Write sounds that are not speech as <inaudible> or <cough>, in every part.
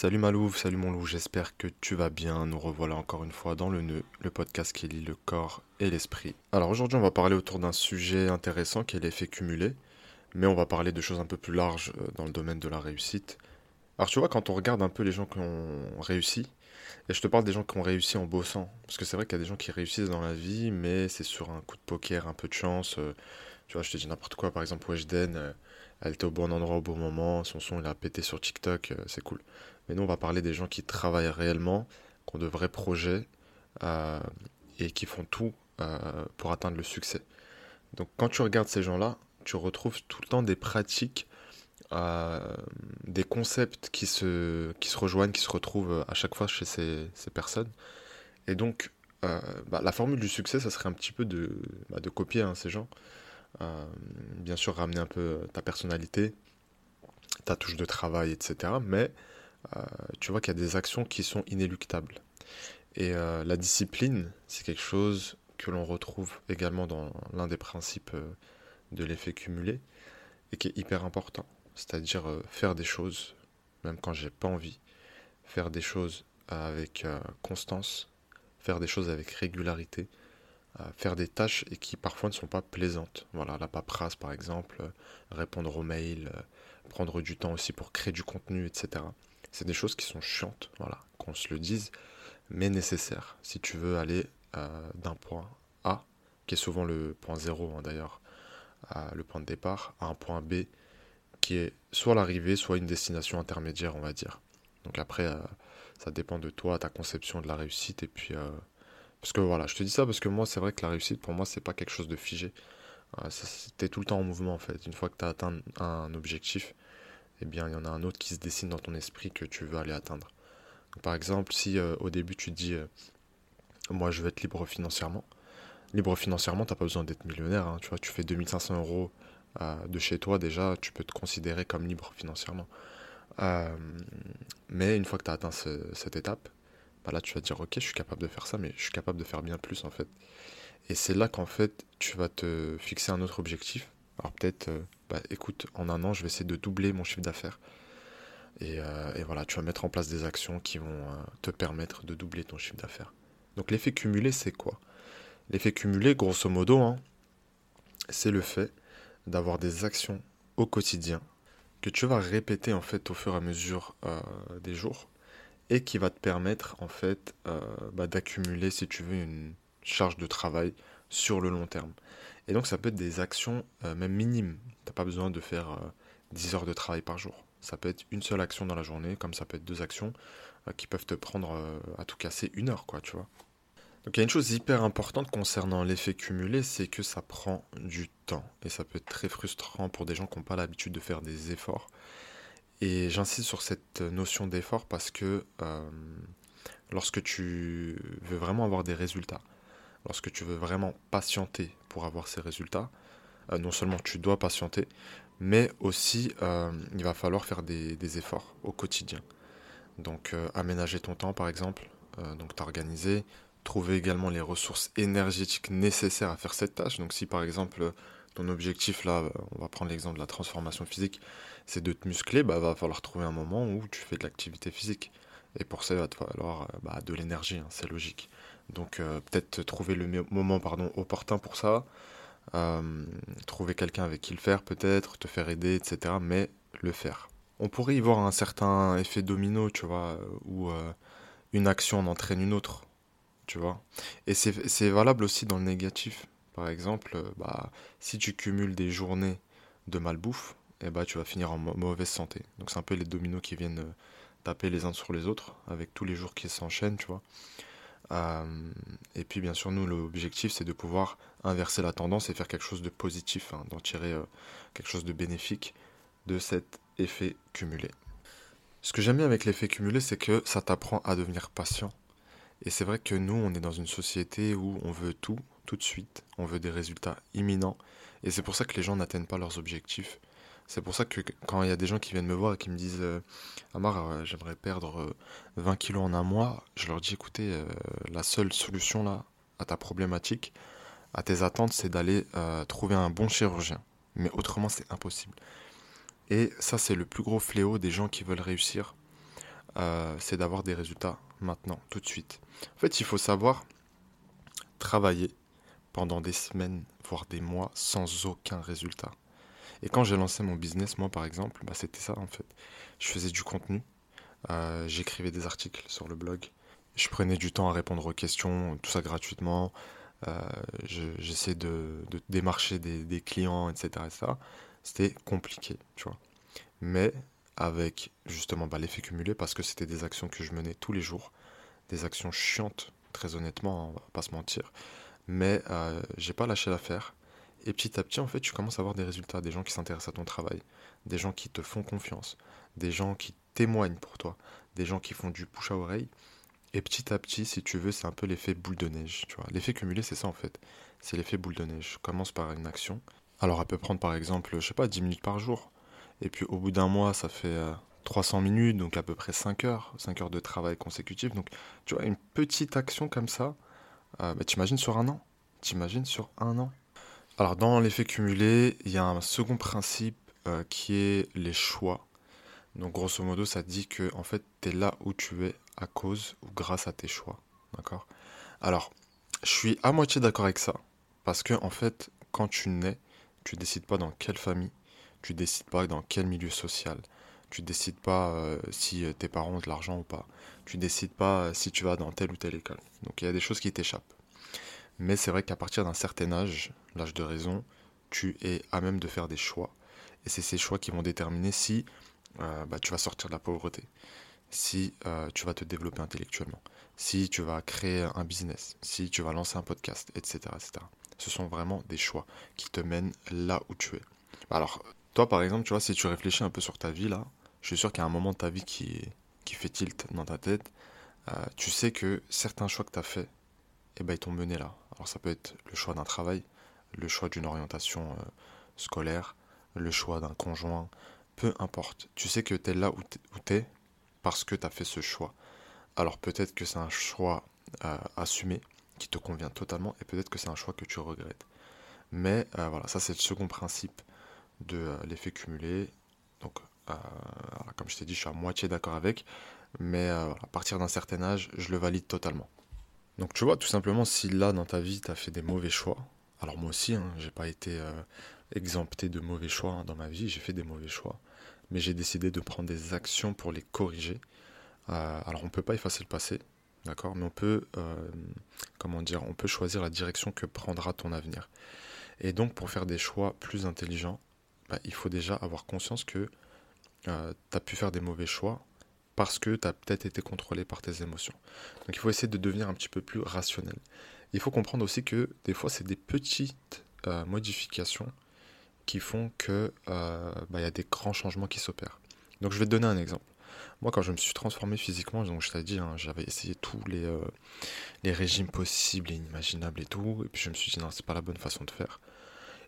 Salut Malouf, salut mon loup, j'espère que tu vas bien. Nous revoilà encore une fois dans le nœud, le podcast qui lie le corps et l'esprit. Alors aujourd'hui, on va parler autour d'un sujet intéressant qui est l'effet cumulé, mais on va parler de choses un peu plus larges euh, dans le domaine de la réussite. Alors tu vois, quand on regarde un peu les gens qui ont réussi, et je te parle des gens qui ont réussi en bossant, parce que c'est vrai qu'il y a des gens qui réussissent dans la vie, mais c'est sur un coup de poker, un peu de chance. euh, Tu vois, je te dis n'importe quoi, par exemple Weshden, euh, elle était au bon endroit au bon moment, son son il a pété sur TikTok, euh, c'est cool. Mais nous, on va parler des gens qui travaillent réellement, qui ont de vrais projets euh, et qui font tout euh, pour atteindre le succès. Donc, quand tu regardes ces gens-là, tu retrouves tout le temps des pratiques, des concepts qui se, rejoignent, qui se retrouvent à chaque fois chez ces, personnes. Et donc, bah, la formule du succès, ça serait un petit peu de, bah, de copier hein, ces gens. Euh, bien sûr, ramener un peu ta personnalité, ta touche de travail, etc. Mais euh, tu vois qu'il y a des actions qui sont inéluctables. Et euh, la discipline, c'est quelque chose que l'on retrouve également dans l'un des principes de l'effet cumulé et qui est hyper important. C'est-à-dire faire des choses, même quand j'ai pas envie, faire des choses avec constance, faire des choses avec régularité, faire des tâches et qui parfois ne sont pas plaisantes. Voilà, la paperasse par exemple, euh, répondre aux mails, euh, prendre du temps aussi pour créer du contenu, etc. C'est des choses qui sont chiantes, voilà, qu'on se le dise, mais nécessaires si tu veux aller euh, d'un point A, qui est souvent le point zéro hein, d'ailleurs, le point de départ, à un point B qui est soit l'arrivée, soit une destination intermédiaire, on va dire. Donc après, ça dépend de toi, ta conception de la réussite, et puis... parce que voilà, je te dis ça parce que moi, c'est vrai que la réussite, pour moi, c'est pas quelque chose de figé. Euh, t'es tout le temps en mouvement, en fait. Une fois que tu as atteint un objectif, eh bien, il y en a un autre qui se dessine dans ton esprit que tu veux aller atteindre. Par exemple, si euh, au début, tu te dis, euh, moi, je veux être libre financièrement. Libre financièrement, t'as pas besoin d'être millionnaire, hein, tu vois, tu fais 2500 euros euh, de chez toi, déjà, tu peux te considérer comme libre financièrement. Mais une fois que tu as atteint ce- cette étape, bah là tu vas dire ok je suis capable de faire ça mais je suis capable de faire bien plus en fait. Et c'est là qu'en fait tu vas te fixer un autre objectif. Alors peut-être euh, bah écoute en un an je vais essayer de doubler mon chiffre d'affaires. Et, euh, voilà tu vas mettre en place des actions qui vont euh, te permettre de doubler ton chiffre d'affaires. Donc l'effet cumulé c'est quoi? L'effet cumulé grosso modo hein, c'est le fait d'avoir des actions au quotidien que tu vas répéter en fait au fur et à mesure des jours et qui va te permettre en fait euh, bah, d'accumuler si tu veux une charge de travail sur le long terme. Et donc ça peut être des actions euh, même minimes. T'as pas besoin de faire euh, 10 heures de travail par jour. Ça peut être une seule action dans la journée, comme ça peut être deux actions euh, qui peuvent te prendre euh, à tout casser une heure, quoi, tu. Donc il y a une chose hyper importante concernant l'effet cumulé, c'est que ça prend du temps. Et ça peut être très frustrant pour des gens qui n'ont pas l'habitude de faire des efforts. Et j'insiste sur cette notion d'effort parce que euh, lorsque tu veux vraiment avoir des résultats, lorsque tu veux vraiment patienter pour avoir ces résultats, euh, non seulement tu dois patienter, mais aussi euh, il va falloir faire des, des efforts au quotidien. Donc aménager ton temps par exemple, donc t'organiser, trouver également les ressources énergétiques nécessaires à faire cette tâche. Donc si par exemple ton objectif là, on va prendre l'exemple de la transformation physique, c'est de te muscler, bah va falloir trouver un moment où tu fais de l'activité physique. Et pour ça, il va te falloir euh, bah, de l'énergie, hein, c'est logique. Donc euh, peut-être trouver le me- moment pardon, opportun pour ça, euh, trouver quelqu'un avec qui le faire peut-être, te faire aider, etc. Mais le faire. On pourrait y voir un certain effet domino, tu vois, où une action en entraîne une autre, tu vois. Et c'est valable aussi dans le négatif. Par exemple, euh, bah, si tu cumules des journées de malbouffe, eh bah, tu vas finir en mau- mauvaise santé. Donc c'est un peu les dominos qui viennent euh, taper les uns sur les autres, avec tous les jours qui s'enchaînent, tu vois. Euh, et puis bien sûr, nous, l'objectif, c'est de pouvoir inverser la tendance et faire quelque chose de positif, hein, d'en tirer quelque chose de bénéfique de cet effet cumulé. Ce que j'aime bien avec l'effet cumulé, c'est que ça t'apprend à devenir patient. Et c'est vrai que nous, on est dans une société où on veut tout, tout de suite, on veut des résultats imminents, et c'est pour ça que les gens n'atteignent pas leurs objectifs. C'est pour ça que quand il y a des gens qui viennent me voir et qui me disent euh, Amar, euh, j'aimerais perdre euh, 20 kilos en un mois, je leur dis écoutez, euh, la seule solution là à ta problématique, à tes attentes, c'est d'aller euh, trouver un bon chirurgien. Mais autrement, c'est impossible. Et ça, c'est le plus gros fléau des gens qui veulent réussir. euh, c'est d'avoir des résultats maintenant, tout de suite. En fait, il faut savoir travailler pendant des semaines, voire des mois, sans aucun résultat. Et quand j'ai lancé mon business, moi par exemple, bah, c'était ça en fait. Je faisais du contenu, euh, j'écrivais des articles sur le blog, je prenais du temps à répondre aux questions, tout ça gratuitement. Euh, j'essaie de, démarcher des, clients, etc. C'était compliqué, tu vois. Mais avec justement bah, l'effet cumulé, parce que c'était des actions que je menais tous les jours, des actions chiantes, très honnêtement, on va pas se mentir. Mais euh, j'ai pas lâché l'affaire. Et petit à petit, en fait, tu commences à avoir des résultats, des gens qui s'intéressent à ton travail, des gens qui te font confiance, des gens qui témoignent pour toi, des gens qui font du push à oreille. Et petit à petit, si tu veux, c'est un peu l'effet boule de neige, tu vois. L'effet cumulé, c'est ça en fait. C'est l'effet boule de neige. Je commence par une action. Alors, elle peut prendre par exemple, je sais pas, 10 minutes par jour. Et puis au bout d'un mois, ça fait 300 euh, minutes, donc à peu près 5 heures, 5 heures de travail consécutif. Donc, tu vois, une petite action comme ça, euh, bah, t'imagines sur un an? T'imagines sur un an? Alors, dans l'effet cumulé, il y a un second principe euh, qui est les choix. Donc, grosso modo, ça dit que en fait, tu es là où tu es à cause ou grâce à tes choix. D'accord? Alors, je suis à moitié d'accord avec ça. Parce que, en fait, quand tu nais, tu décides pas dans quelle famille, tu décides pas dans quel milieu social, tu décides pas euh, si euh, tes parents ont de l'argent ou pas, tu décides pas euh, si tu vas dans telle ou telle école. Donc il y a des choses qui t'échappent. Mais c'est vrai qu'à partir d'un certain âge, l'âge de raison, tu es à même de faire des choix. Et c'est ces choix qui vont déterminer si bah, tu vas sortir de la pauvreté, si tu vas te développer intellectuellement, si tu vas créer un business, si tu vas lancer un podcast, etc., etc. Ce sont vraiment des choix qui te mènent là où tu es. Alors, toi, par exemple, tu vois, si tu réfléchis un peu sur ta vie, là, je suis sûr qu'il y a un moment de ta vie qui, qui fait tilt dans ta tête. Euh, tu sais que certains choix que tu as faits, eh ben, ils t'ont mené là. Alors, ça peut être le choix d'un travail, le choix d'une orientation euh, scolaire, le choix d'un conjoint, peu importe. Tu sais que tu es là où tu es parce que tu as fait ce choix. Alors, peut-être que c'est un choix euh, assumé, qui te convient totalement, et peut-être que c'est un choix que tu regrettes. Mais voilà, ça c'est le second principe de l'effet cumulé. Donc, euh, comme je t'ai dit, je suis à moitié d'accord avec, mais euh, à partir d'un certain âge, je le valide totalement. Donc, tu vois, tout simplement, si là dans ta vie, tu as fait des mauvais choix, alors moi aussi, hein, j'ai pas été exempté de mauvais choix hein, dans ma vie, j'ai fait des mauvais choix, mais j'ai décidé de prendre des actions pour les corriger. alors, on peut pas effacer le passé, d'accord, mais on peut, comment dire, on peut choisir la direction que prendra ton avenir. Et donc, pour faire des choix plus intelligents, bah, il faut déjà avoir conscience que euh, tu as pu faire des mauvais choix parce que tu as peut-être été contrôlé par tes émotions. Donc il faut essayer de devenir un petit peu plus rationnel. Il faut comprendre aussi que des fois, c'est des petites euh, modifications qui font que euh, bah, y a des grands changements qui s'opèrent. Donc je vais te donner un exemple. Moi, quand je me suis transformé physiquement, donc je t'ai dit, hein, j'avais essayé tous les, les régimes possibles et inimaginables et tout, et puis je me suis dit, non, c'est pas la bonne façon de faire.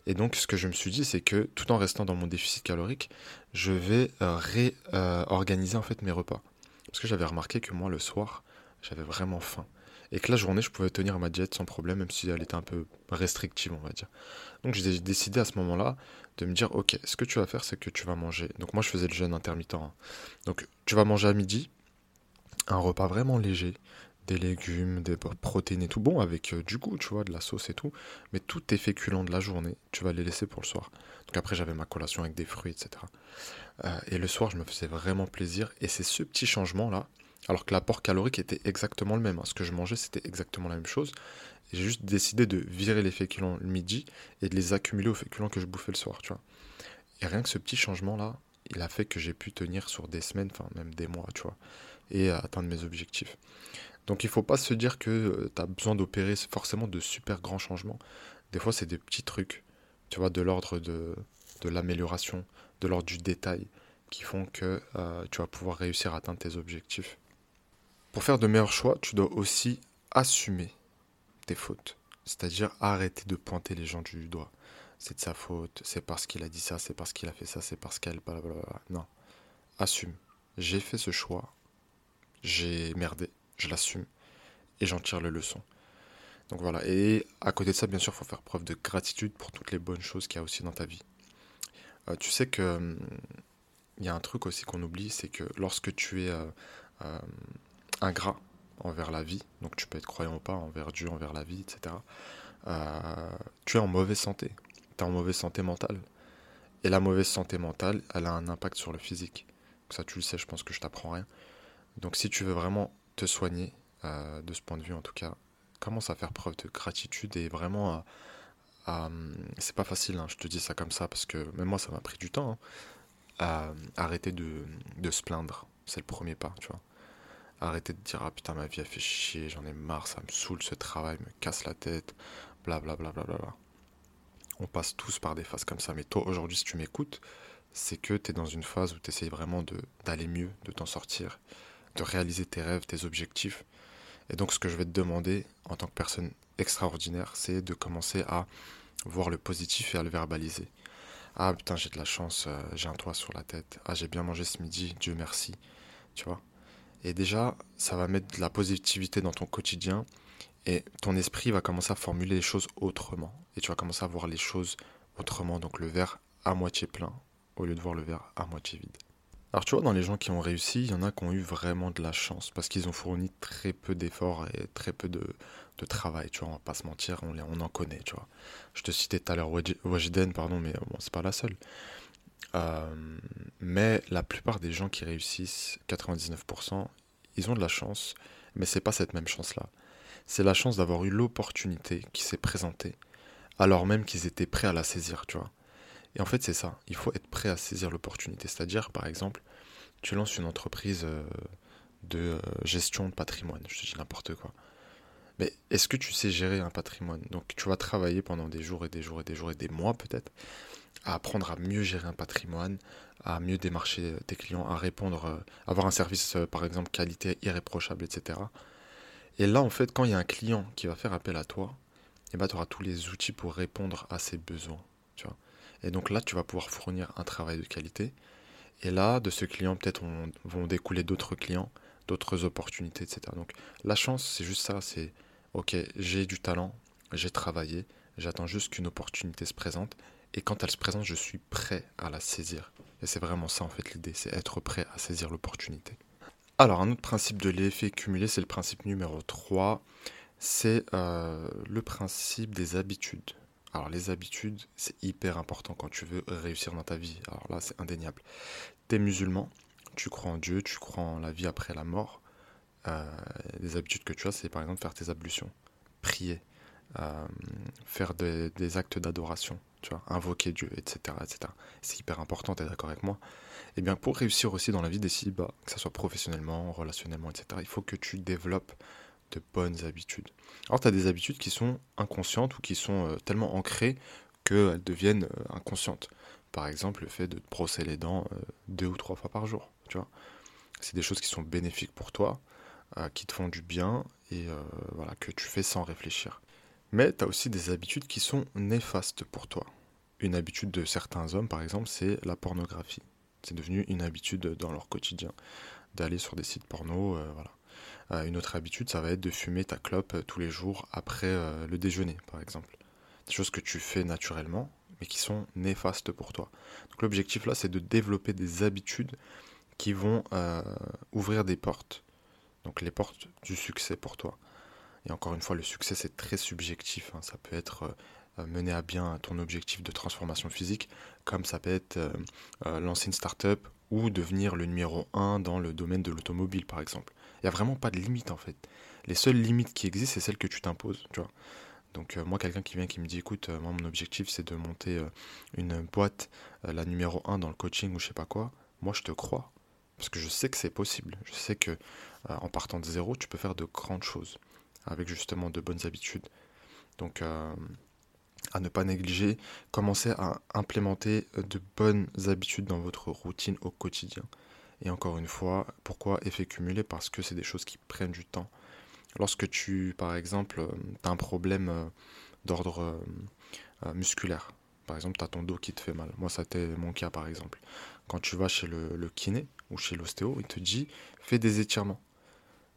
Et donc, ce que je me suis dit, c'est que tout en restant dans mon déficit calorique, je vais euh, réorganiser en fait mes repas. Parce que j'avais remarqué que moi, le soir, j'avais vraiment faim. Et que la journée, je pouvais tenir ma diète sans problème, même si elle était un peu restrictive, on va dire. Donc, j'ai décidé à ce moment-là de me dire, ok, ce que tu vas faire, c'est que tu vas manger. Donc, moi, je faisais le jeûne intermittent. Hein. Donc, tu vas manger à midi, un repas vraiment léger, des légumes, des protéines et tout bon avec euh, du goût, tu vois, de la sauce et tout. Mais tous tes féculents de la journée, tu vas les laisser pour le soir. Donc après, j'avais ma collation avec des fruits, etc. Euh, et le soir, je me faisais vraiment plaisir. Et c'est ce petit changement-là, alors que l'apport calorique était exactement le même. Hein. Ce que je mangeais, c'était exactement la même chose. J'ai juste décidé de virer les féculents le midi et de les accumuler aux féculents que je bouffais le soir, tu vois. Et rien que ce petit changement-là, il a fait que j'ai pu tenir sur des semaines, enfin même des mois, tu vois, et atteindre mes objectifs. Donc il ne faut pas se dire que euh, tu as besoin d'opérer forcément de super grands changements. Des fois, c'est des petits trucs, tu vois, de l'ordre de, l'amélioration, de l'ordre du détail, qui font que euh, tu vas pouvoir réussir à atteindre tes objectifs. Pour faire de meilleurs choix, tu dois aussi assumer tes fautes. C'est-à-dire arrêter de pointer les gens du doigt. C'est de sa faute, c'est parce qu'il a dit ça, c'est parce qu'il a fait ça, c'est parce qu'elle... Non. Assume. J'ai fait ce choix. J'ai merdé je l'assume et j'en tire le leçon. Donc voilà, et à côté de ça, bien sûr, il faut faire preuve de gratitude pour toutes les bonnes choses qu'il y a aussi dans ta vie. Euh, tu sais que il hum, y a un truc aussi qu'on oublie, c'est que lorsque tu es euh, ingrat envers la vie, donc tu peux être croyant ou pas, envers Dieu, envers la vie, etc., tu es en mauvaise santé. Tu es en mauvaise santé mentale. Et la mauvaise santé mentale, elle a un impact sur le physique. Ça, tu le sais, je pense que je t'apprends rien. Donc, si tu veux vraiment soigner, de ce point de vue en tout cas, commence à faire preuve de gratitude et vraiment à. c'est pas facile, hein, je te dis ça comme ça, parce que même moi, ça m'a pris du temps. Hein, à arrêter de, de se plaindre. C'est le premier pas, tu vois. Arrêter de dire ah putain ma vie a fait chier, j'en ai marre, ça me saoule ce travail, me casse la tête, blablabla. Bla, bla, bla, On passe tous par des phases comme ça, mais toi aujourd'hui si tu m'écoutes, c'est que tu es dans une phase où tu essayes vraiment d'aller mieux, de t'en sortir, de réaliser tes rêves, tes objectifs. Et donc ce que je vais te demander en tant que personne extraordinaire, c'est de commencer à voir le positif et à le verbaliser. Ah putain, j'ai de la chance, euh, j'ai un toit sur la tête. Ah, j'ai bien mangé ce midi, Dieu merci. Tu vois? Et déjà, ça va mettre de la positivité dans ton quotidien et ton esprit va commencer à formuler les choses autrement. Et tu vas commencer à voir les choses autrement. Donc le verre à moitié plein au lieu de voir le verre à moitié vide. Alors tu vois, dans les gens qui ont réussi, il y en a qui ont eu vraiment de la chance parce qu'ils ont fourni très peu d'efforts et très peu de, de travail, tu vois, on va pas se mentir, on, on en connaît, tu vois. Je te citais tout à l'heure Wajiden, pardon, mais bon, c'est pas la seule. Euh, mais la plupart des gens qui réussissent, 99%, ils ont de la chance, mais c'est pas cette même chance-là. C'est la chance d'avoir eu l'opportunité qui s'est présentée, alors même qu'ils étaient prêts à la saisir, tu vois. Et en fait, c'est ça, il faut être prêt à saisir l'opportunité. C'est-à-dire, par exemple, tu lances une entreprise euh, de euh, gestion de patrimoine, je te dis n'importe quoi. Mais est-ce que tu sais gérer un patrimoine? Donc tu vas travailler pendant des jours et des jours et des jours et des mois peut-être à apprendre à mieux gérer un patrimoine, à mieux démarcher tes clients, à répondre, euh, avoir un service euh, par exemple qualité irréprochable, etc. Et là en fait quand il y a un client qui va faire appel à toi, eh ben, tu auras tous les outils pour répondre à ses besoins. Tu vois et donc là tu vas pouvoir fournir un travail de qualité. Et là de ce client peut-être vont découler d'autres clients, d'autres opportunités, etc. Donc la chance c'est juste ça, c'est ok, j'ai du talent, j'ai travaillé, j'attends juste qu'une opportunité se présente, et quand elle se présente, je suis prêt à la saisir. Et c'est vraiment ça en fait l'idée, c'est être prêt à saisir l'opportunité. Alors un autre principe de l'effet cumulé, c'est le principe numéro 3, c'est euh, le principe des habitudes. Alors les habitudes, c'est hyper important quand tu veux réussir dans ta vie. Alors là, c'est indéniable. Tu es musulman, tu crois en Dieu, tu crois en la vie après la mort. Euh, les habitudes que tu as, c'est par exemple faire tes ablutions, prier, euh, faire des, actes d'adoration, tu vois, invoquer Dieu, etc. etc. C'est hyper important, tu es d'accord avec moi Et eh bien pour réussir aussi dans la vie des bas, que ce soit professionnellement, relationnellement, etc., il faut que tu développes de bonnes habitudes. Alors tu as des habitudes qui sont inconscientes ou qui sont euh, tellement ancrées qu'elles deviennent inconscientes. Par exemple, le fait de te brosser les dents deux ou trois fois par jour, tu vois. C'est des choses qui sont bénéfiques pour toi, euh, qui te font du bien et euh, voilà, que tu fais sans réfléchir. Mais tu as aussi des habitudes qui sont néfastes pour toi. Une habitude de certains hommes, par exemple, c'est la pornographie. C'est devenu une habitude dans leur quotidien d'aller sur des sites porno. Euh, voilà. Une autre habitude, ça va être de fumer ta clope tous les jours après le déjeuner, par exemple. Des choses que tu fais naturellement, mais qui sont néfastes pour toi. Donc l'objectif là, c'est de développer des habitudes qui vont ouvrir des portes donc les portes du succès pour toi. Et encore une fois, le succès c'est très subjectif. Hein. Ça peut être euh, mener à bien ton objectif de transformation physique, comme ça peut être euh, euh, lancer une start-up ou devenir le numéro 1 dans le domaine de l'automobile par exemple. Il n'y a vraiment pas de limite en fait. Les seules limites qui existent, c'est celles que tu t'imposes, tu vois. Donc moi, quelqu'un qui vient qui me dit, écoute, moi mon objectif c'est de monter une boîte, la numéro 1 dans le coaching ou je sais pas quoi, moi je te crois. Parce que je sais que c'est possible. Je sais que euh, en partant de zéro, tu peux faire de grandes choses avec justement de bonnes habitudes. Donc euh, à ne pas négliger, commencez à implémenter de bonnes habitudes dans votre routine au quotidien. Et encore une fois, pourquoi effet cumulé? Parce que c'est des choses qui prennent du temps. Lorsque tu, par exemple, as un problème d'ordre musculaire, par exemple, tu as ton dos qui te fait mal. Moi, ça c'était mon cas, par exemple. Quand tu vas chez le, kiné ou chez l'ostéo, il te dit fais des étirements.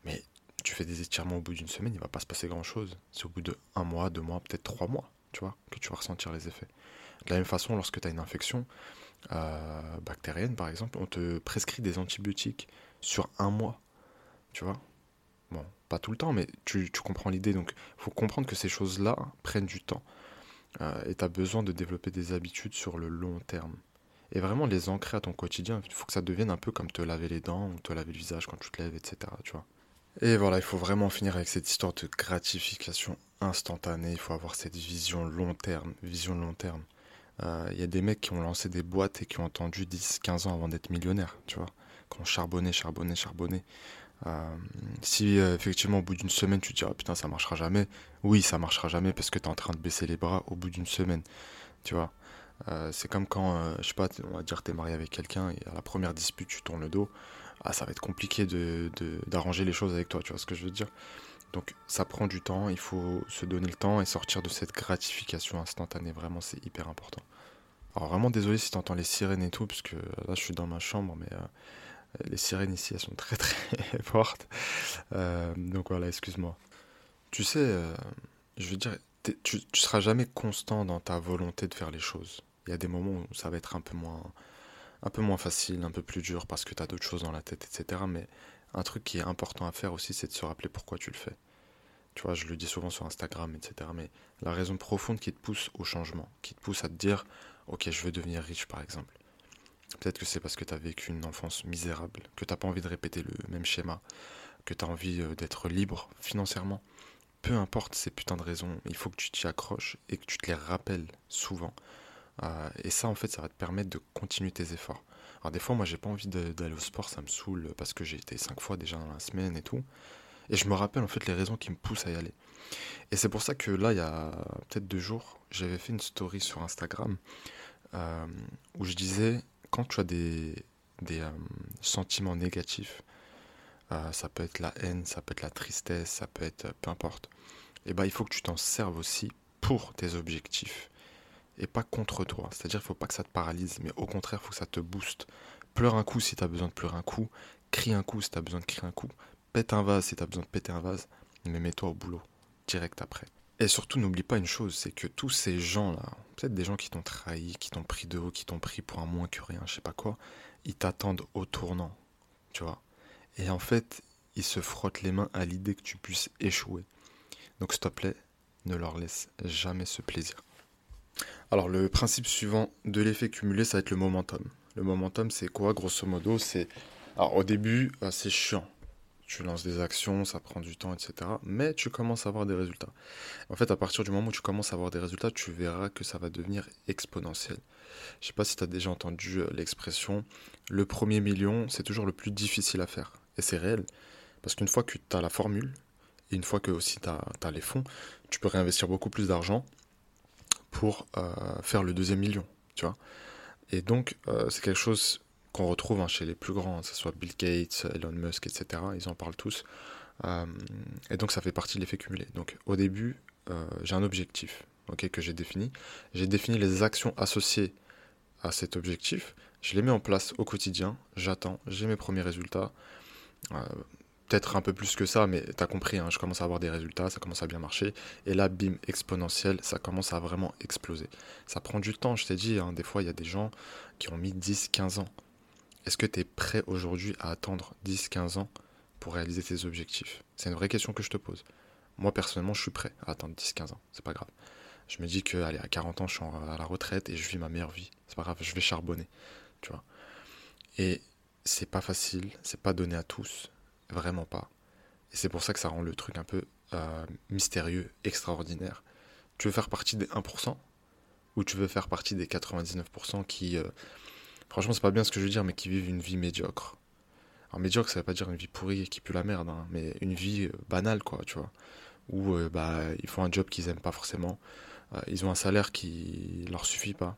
Mais tu fais des étirements au bout d'une semaine, il va pas se passer grand chose. C'est au bout de un mois, deux mois, peut-être trois mois, tu vois, que tu vas ressentir les effets. De la même façon, lorsque tu as une infection euh, bactérienne, par exemple, on te prescrit des antibiotiques sur un mois. tu vois. Bon, pas tout le temps, mais tu, comprends l'idée. Donc, il faut comprendre que ces choses-là prennent du temps. Euh, et tu as besoin de développer des habitudes sur le long terme. Et vraiment les ancrer à ton quotidien. Il faut que ça devienne un peu comme te laver les dents ou te laver le visage quand tu te lèves, etc. Tu vois. Et voilà, il faut vraiment finir avec cette histoire de gratification instantanée. Il faut avoir cette vision long terme. Vision long terme. Euh, il y a des mecs qui ont lancé des boîtes et qui ont attendu 10-15 ans avant d'être millionnaires, tu vois. Qui ont charbonné, charbonné, charbonné. Euh, si euh, effectivement au bout d'une semaine tu te dis ah, putain ça marchera jamais, oui ça marchera jamais parce que tu es en train de baisser les bras au bout d'une semaine, tu vois. c'est comme quand, je sais pas, on va dire tu es marié avec quelqu'un et à la première dispute tu tournes le dos, ah ça va être compliqué de, d'arranger les choses avec toi, tu vois ce que je veux dire. Donc ça prend du temps, il faut se donner le temps et sortir de cette gratification instantanée, vraiment c'est hyper important. Alors vraiment désolé si tu entends les sirènes et tout, parce que là je suis dans ma chambre, mais euh, les sirènes ici elles sont très <laughs> très fortes. Euh, donc voilà, excuse-moi. Tu sais, euh, je veux dire, tu, tu seras jamais constant dans ta volonté de faire les choses. Il y a des moments où ça va être un peu moins, un peu moins facile, un peu plus dur parce que tu as d'autres choses dans la tête, etc. Mais un truc qui est important à faire aussi, c'est de se rappeler pourquoi tu le fais. Tu vois, je le dis souvent sur Instagram, etc. Mais la raison profonde qui te pousse au changement, qui te pousse à te dire, ok, je veux devenir riche, par exemple. Peut-être que c'est parce que tu as vécu une enfance misérable, que tu n'as pas envie de répéter le même schéma, que tu as envie euh, d'être libre financièrement. Peu importe ces putains de raisons, il faut que tu t'y accroches et que tu te les rappelles souvent. Euh, et ça, en fait, ça va te permettre de continuer tes efforts. Alors des fois, moi, j'ai pas envie d'aller au sport, ça me saoule parce que j'ai été cinq fois déjà dans la semaine et tout. Et je me rappelle en fait les raisons qui me poussent à y aller. Et c'est pour ça que là, il y a peut-être deux jours, j'avais fait une story sur Instagram euh, où je disais quand tu as des, des euh, sentiments négatifs, euh, ça peut être la haine, ça peut être la tristesse, ça peut être peu importe, et eh ben il faut que tu t'en serves aussi pour tes objectifs et pas contre toi. C'est-à-dire qu'il faut pas que ça te paralyse, mais au contraire, il faut que ça te booste. Pleure un coup si tu as besoin de pleurer un coup, crie un coup si tu as besoin de crier un coup, pète un vase si tu as besoin de péter un vase, mais mets-toi au boulot, direct après. Et surtout, n'oublie pas une chose, c'est que tous ces gens-là, peut-être des gens qui t'ont trahi, qui t'ont pris de haut, qui t'ont pris pour un moins que rien, je sais pas quoi, ils t'attendent au tournant, tu vois. Et en fait, ils se frottent les mains à l'idée que tu puisses échouer. Donc s'il te plaît, ne leur laisse jamais ce plaisir. Alors le principe suivant de l'effet cumulé, ça va être le momentum. Le momentum, c'est quoi Grosso modo, c'est... Alors au début, euh, c'est chiant. Tu lances des actions, ça prend du temps, etc. Mais tu commences à avoir des résultats. En fait, à partir du moment où tu commences à avoir des résultats, tu verras que ça va devenir exponentiel. Je sais pas si tu as déjà entendu euh, l'expression le premier million, c'est toujours le plus difficile à faire. Et c'est réel. Parce qu'une fois que tu as la formule, et une fois que aussi tu as les fonds, tu peux réinvestir beaucoup plus d'argent pour euh, faire le deuxième million, tu vois. Et donc, euh, c'est quelque chose qu'on retrouve hein, chez les plus grands, que ce soit Bill Gates, Elon Musk, etc. Ils en parlent tous. Euh, et donc, ça fait partie de l'effet cumulé. Donc, au début, j'ai un objectif ok, que j'ai défini. J'ai défini les actions associées à cet objectif. Je les mets en place au quotidien. J'attends. J'ai mes premiers résultats peut-être un peu plus que ça, mais tu as compris, hein, je commence à avoir des résultats, ça commence à bien marcher. Et là, bim, exponentiel, ça commence à vraiment exploser. Ça prend du temps, je t'ai dit, hein, des fois, il y a des gens qui ont mis 10, 15 ans. Est-ce que tu es prêt aujourd'hui à attendre 10, 15 ans pour réaliser tes objectifs? C'est une vraie question que je te pose. Moi, personnellement, je suis prêt à attendre 10, 15 ans, c'est pas grave. Je me dis que, allez, à 40 ans, je suis à la retraite et je vis ma meilleure vie. C'est pas grave, je vais charbonner, tu vois. Et c'est pas facile, c'est pas donné à tous Vraiment pas. Et c'est pour ça que ça rend le truc un peu euh, mystérieux, extraordinaire. Tu veux faire partie des 1% ou tu veux faire partie des 99% qui, euh, franchement, c'est pas bien ce que je veux dire, mais qui vivent une vie médiocre. Alors, médiocre, ça veut pas dire une vie pourrie et qui pue la merde, hein, mais une vie euh, banale, quoi, tu vois. Où bah, ils font un job qu'ils aiment pas forcément, ils ont un salaire qui leur suffit pas,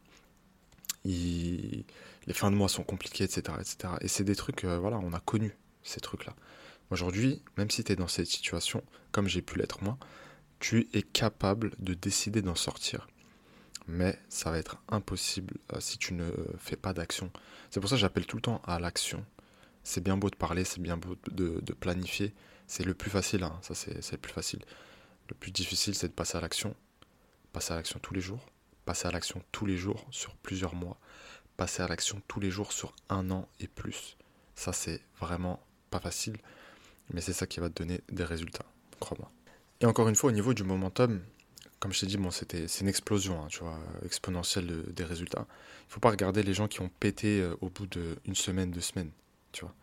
les fins de mois sont compliquées, etc. etc. Et c'est des trucs, voilà, on a connu ces trucs-là. Aujourd'hui, même si tu es dans cette situation, comme j'ai pu l'être moi, tu es capable de décider d'en sortir. Mais ça va être impossible euh, si tu ne fais pas d'action. C'est pour ça que j'appelle tout le temps à l'action. C'est bien beau de parler, c'est bien beau de, planifier. C'est le plus facile, hein. ça c'est le plus facile. Le plus difficile, c'est de passer à l'action. Passer à l'action tous les jours. Passer à l'action tous les jours sur plusieurs mois. Passer à l'action tous les jours sur un an et plus. Ça, c'est vraiment pas facile. mais c'est ça qui va te donner des résultats, crois-moi. Et encore une fois, au niveau du momentum, comme je t'ai dit, bon, c'était, c'est une explosion, hein, tu vois, exponentielle des résultats. Il faut pas regarder les gens qui ont pété euh, au bout d'une semaine, deux semaines, tu vois.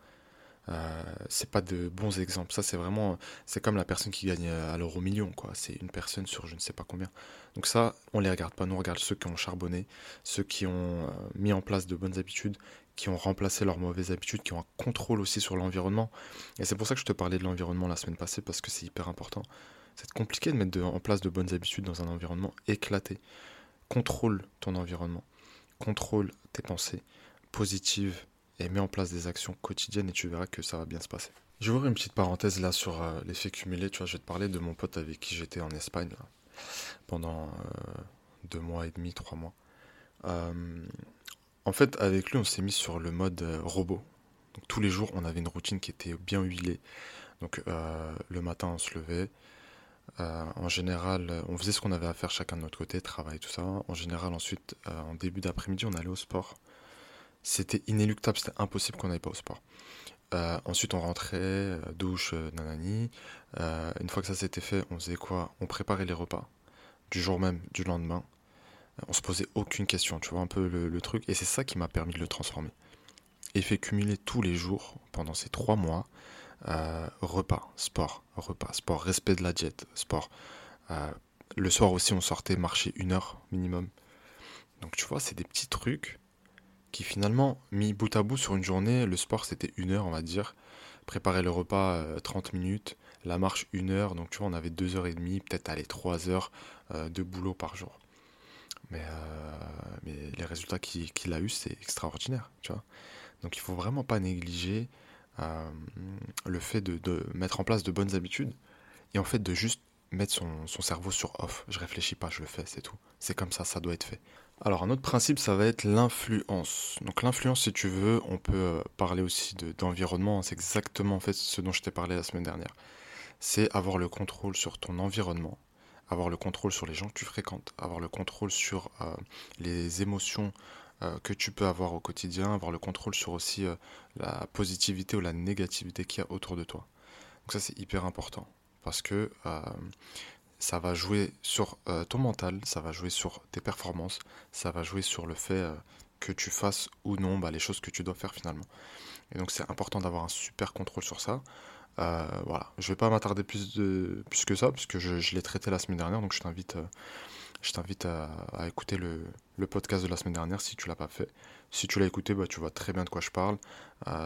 Euh, c'est pas de bons exemples. Ça, c'est vraiment, c'est comme la personne qui gagne à l'euro million. C'est une personne sur je ne sais pas combien. Donc ça, on les regarde pas. Nous, on regarde ceux qui ont charbonné, ceux qui ont euh, mis en place de bonnes habitudes, qui ont remplacé leurs mauvaises habitudes, qui ont un contrôle aussi sur l'environnement. Et c'est pour ça que je te parlais de l'environnement la semaine passée, parce que c'est hyper important. C'est compliqué de mettre en place de bonnes habitudes dans un environnement éclaté. Contrôle ton environnement. Contrôle tes pensées positives et mets en place des actions quotidiennes et tu verras que ça va bien se passer. Je vais ouvrir une petite parenthèse là sur euh, l'effet cumulé. Tu vois, je vais te parler de mon pote avec qui j'étais en Espagne pendant euh, deux mois et demi, trois mois. Euh, en fait, avec lui, on s'est mis sur le mode robot. Donc, tous les jours, on avait une routine qui était bien huilée. Donc, le matin, on se levait. en général, on faisait ce qu'on avait à faire chacun de notre côté, travail, tout ça. En général, ensuite, en début d'après-midi, on allait au sport c'était inéluctable, c'était impossible qu'on n'aille pas au sport. Euh, ensuite, on rentrait, euh, douche, euh, nanani. une fois que ça s'était fait, on faisait quoi? On préparait les repas du jour même, du lendemain. On se posait aucune question, tu vois un peu le, truc. Et c'est ça qui m'a permis de le transformer. Et fait cumuler tous les jours pendant ces trois mois repas, sport, repas, sport, respect de la diète, sport. le soir aussi, on sortait marcher une heure minimum. Donc tu vois, c'est des petits trucs qui finalement, mis bout à bout sur une journée, le sport c'était une heure, on va dire. Préparer le repas 30 euh, minutes, la marche une heure, donc tu vois, on avait deux heures et demie, peut-être aller trois heures euh, de boulot par jour. Mais, euh, mais les résultats qu'il a eu, c'est extraordinaire. Donc il faut vraiment pas négliger le fait de, mettre en place de bonnes habitudes et en fait de juste mettre son, cerveau sur off. Je réfléchis pas, je le fais, c'est tout. C'est comme ça, ça doit être fait. Alors un autre principe, ça va être l'influence. Donc l'influence, si tu veux, on peut euh, parler aussi d'environnement. c'est exactement ce dont je t'ai parlé la semaine dernière. C'est avoir le contrôle sur ton environnement, avoir le contrôle sur les gens que tu fréquentes, avoir le contrôle sur euh, les émotions euh, que tu peux avoir au quotidien, avoir le contrôle sur aussi la positivité ou la négativité qu'il y a autour de toi. Donc ça c'est hyper important parce que ça va jouer sur euh, ton mental, ça va jouer sur tes performances, ça va jouer sur le fait euh, que tu fasses ou non bah, les choses que tu dois faire finalement. Et donc c'est important d'avoir un super contrôle sur ça. Euh, voilà, je vais pas m'attarder plus, de, plus que ça, puisque je, je l'ai traité la semaine dernière, donc je t'invite, t'invite à, écouter le, podcast de la semaine dernière si tu l'as pas fait. Si tu l'as écouté, bah, tu vois très bien de quoi je parle.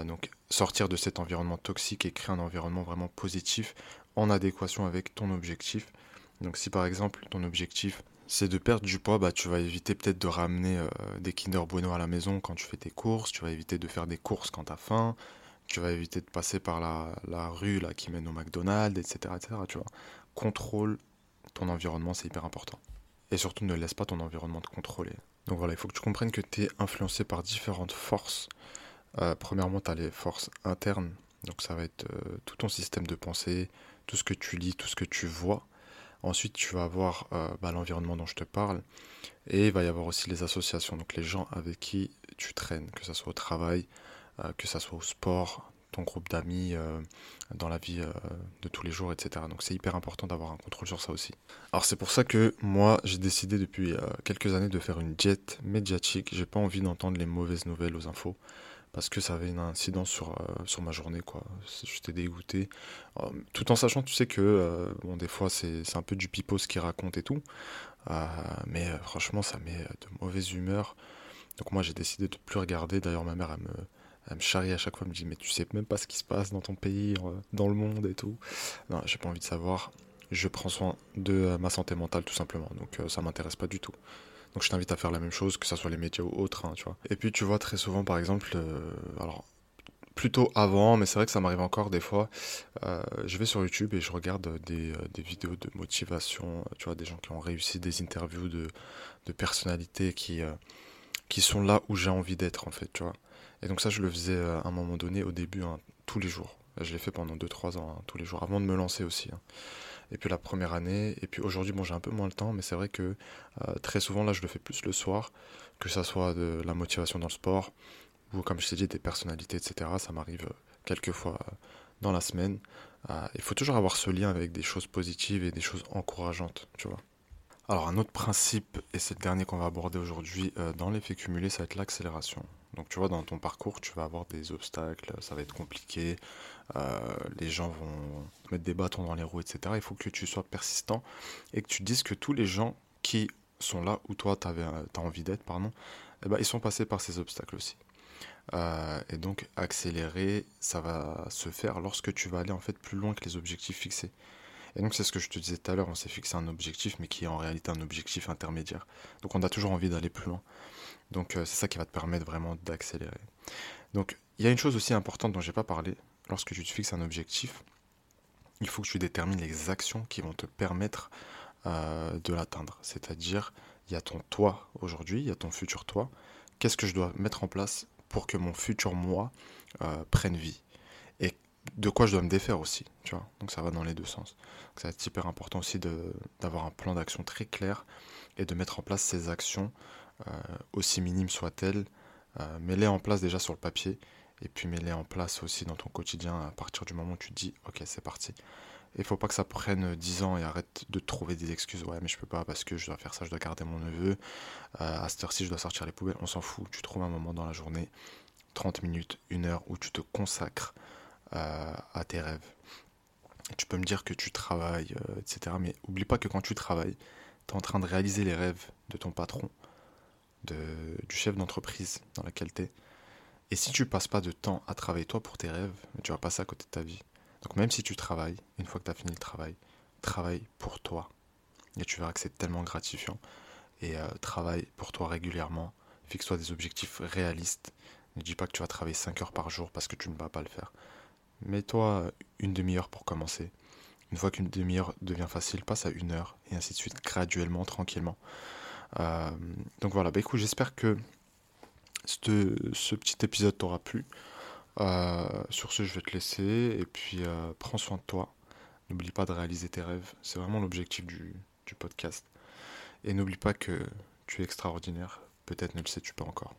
donc sortir de cet environnement toxique et créer un environnement vraiment positif en adéquation avec ton objectif. Donc si par exemple ton objectif c'est de perdre du poids, bah, tu vas éviter peut-être de ramener euh, des Kinder Bueno à la maison quand tu fais tes courses, tu vas éviter de faire des courses quand tu as faim, tu vas éviter de passer par la, rue là, qui mène au McDonald's, etc., etc. Contrôle ton environnement, c'est hyper important. Et surtout ne laisse pas ton environnement te contrôler. Donc voilà, il faut que tu comprennes que tu es influencé par différentes forces. Euh, premièrement, tu as les forces internes, donc ça va être euh, tout ton système de pensée, tout ce que tu lis, tout ce que tu vois. Ensuite, tu vas avoir euh, bah, l'environnement dont je te parle. Et il va y avoir aussi les associations, donc les gens avec qui tu traînes, que ce soit au travail, que ce soit au sport, ton groupe d'amis, euh, dans la vie de tous les jours, etc. Donc c'est hyper important d'avoir un contrôle sur ça aussi. Alors c'est pour ça que moi, j'ai décidé depuis quelques années de faire une diète médiatique. J'ai pas envie d'entendre les mauvaises nouvelles aux infos parce que ça avait une incidence sur, euh, sur ma journée, quoi. J'étais dégoûté. Euh, tout en sachant, tu sais que, euh, bon, des fois, c'est un peu du pipeau ce qu'il raconte et tout. mais franchement, ça met de mauvaise humeur. Donc moi, j'ai décidé de plus regarder. D'ailleurs, ma mère, elle me, elle me charrie à chaque fois, elle me dit, mais tu sais même pas ce qui se passe dans ton pays, dans le monde et tout. Non, j'ai pas envie de savoir. Je prends soin de ma santé mentale, tout simplement. Donc ça m'intéresse pas du tout. Donc je t'invite à faire la même chose, que ce soit les médias ou autres, hein, tu vois. Et puis tu vois très souvent, par exemple, euh, alors plutôt avant, mais c'est vrai que ça m'arrive encore des fois. Euh, je vais sur YouTube et je regarde des, euh, vidéos de motivation, tu vois, des gens qui ont réussi, des interviews de, de personnalités qui, qui sont là où j'ai envie d'être, en fait, tu vois. Et donc ça, je le faisais à un moment donné, au début, hein, tous les jours. Je l'ai fait pendant 2-3 ans, hein, tous les jours, avant de me lancer aussi. Hein et puis la première année, et puis aujourd'hui, bon, j'ai un peu moins le temps, mais c'est vrai que euh, très souvent, là, je le fais plus le soir, que ça soit de la motivation dans le sport, ou comme je t'ai dit, des personnalités, etc. Ça m'arrive euh, quelques fois euh, dans la semaine. Euh, il faut toujours avoir ce lien avec des choses positives et des choses encourageantes, tu vois. Alors un autre principe, et c'est le dernier qu'on va aborder aujourd'hui euh, dans l'effet cumulé, ça va être l'accélération. Donc tu vois, dans ton parcours, tu vas avoir des obstacles, ça va être compliqué, euh, les gens vont mettre des bâtons dans les roues, etc. Il faut que tu sois persistant et que tu dises que tous les gens qui sont là où toi tu as envie d'être, pardon, eh ben, ils sont passés par ces obstacles aussi. Euh, et donc accélérer, ça va se faire lorsque tu vas aller en fait plus loin que les objectifs fixés. Et donc c'est ce que je te disais tout à l'heure, on s'est fixé un objectif, mais qui est en réalité un objectif intermédiaire. Donc on a toujours envie d'aller plus loin. Donc euh, c'est ça qui va te permettre vraiment d'accélérer. Donc il y a une chose aussi importante dont j'ai pas parlé. Lorsque tu te fixes un objectif, il faut que tu détermines les actions qui vont te permettre euh, de l'atteindre. C'est-à-dire, il y a ton toi aujourd'hui, il y a ton futur toi. Qu'est-ce que je dois mettre en place pour que mon futur moi euh, prenne vie? Et de quoi je dois me défaire aussi, tu vois? Donc ça va dans les deux sens. Ça va être hyper important aussi d'avoir un plan d'action très clair et de mettre en place ces actions, aussi minimes soient-elles, euh, mets-les en place déjà sur le papier et puis mets-les en place aussi dans ton quotidien à partir du moment où tu dis ok c'est parti. Il faut pas que ça prenne 10 ans et arrête de trouver des excuses. Ouais, mais je peux pas parce que je dois faire ça, je dois garder mon neveu. Euh, à cette heure-ci, je dois sortir les poubelles. On s'en fout. Tu trouves un moment dans la journée, 30 minutes, une heure, où tu te consacres euh, à tes rêves. tu peux me dire que tu travailles, euh, etc. Mais oublie pas que quand tu travailles, tu es en train de réaliser les rêves de ton patron, du chef d'entreprise dans laquelle tu es. Et si tu passes pas de temps à travailler toi pour tes rêves, tu vas passer à côté de ta vie. Donc même si tu travailles, une fois que tu as fini le travail, travaille pour toi. Et tu verras que c'est tellement gratifiant. Et euh, travaille pour toi régulièrement. Fixe-toi des objectifs réalistes. Ne dis pas que tu vas travailler 5 heures par jour parce que tu ne vas pas le faire. Mets-toi une demi-heure pour commencer. Une fois qu'une demi-heure devient facile, passe à une heure et ainsi de suite, graduellement, tranquillement. Euh, donc voilà, bah écoute, j'espère que ce, petit épisode t'aura plu. Euh, sur ce, je vais te laisser et puis euh, prends soin de toi. N'oublie pas de réaliser tes rêves. C'est vraiment l'objectif du, podcast. Et n'oublie pas que tu es extraordinaire. Peut-être ne le sais-tu pas encore.